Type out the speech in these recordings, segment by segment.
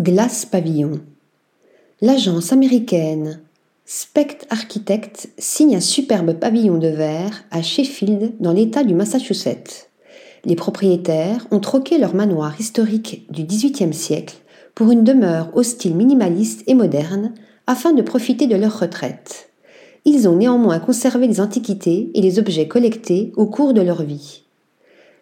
Glace Pavillon. L'agence américaine Specht Architects signe un superbe pavillon de verre à Sheffield dans l'État du Massachusetts. Les propriétaires ont troqué leur manoir historique du XVIIIe siècle pour une demeure au style minimaliste et moderne afin de profiter de leur retraite. Ils ont néanmoins conservé les antiquités et les objets collectés au cours de leur vie.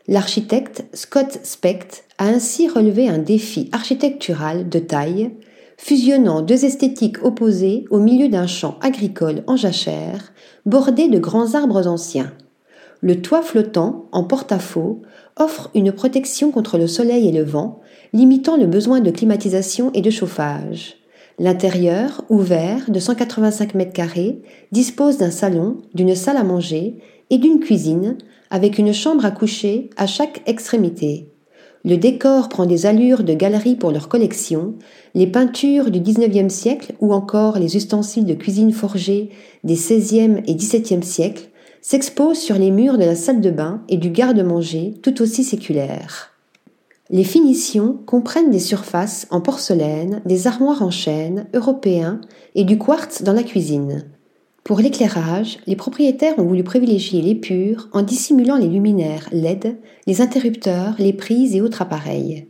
L'architecte Scott Specht a ainsi relevé un défi architectural de taille, fusionnant deux esthétiques opposées au milieu d'un champ agricole en jachère, bordé de grands arbres anciens. Le toit flottant, en porte-à-faux, offre une protection contre le soleil et le vent, limitant le besoin de climatisation et de chauffage. L'intérieur, ouvert de 185 mètres carrés, dispose d'un salon, d'une salle à manger et d'une cuisine, avec une chambre à coucher à chaque extrémité. Le décor prend des allures de galerie pour leur collection, les peintures du XIXe siècle ou encore les ustensiles de cuisine forgés des XVIe et XVIIe siècles s'exposent sur les murs de la salle de bain et du garde-manger tout aussi séculaires. Les finitions comprennent des surfaces en porcelaine, des armoires en chêne européens et du quartz dans la cuisine. Pour l'éclairage, les propriétaires ont voulu privilégier l'épure en dissimulant les luminaires LED, les interrupteurs, les prises et autres appareils.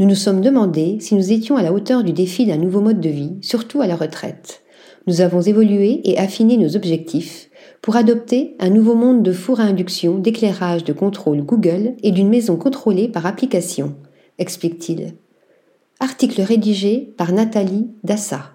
Nous nous sommes demandé si nous étions à la hauteur du défi d'un nouveau mode de vie, surtout à la retraite. Nous avons évolué et affiné nos objectifs pour adopter un nouveau monde de four à induction, d'éclairage, de contrôle Google et d'une maison contrôlée par application, explique-t-il. Article rédigé par Nathalie Dassa.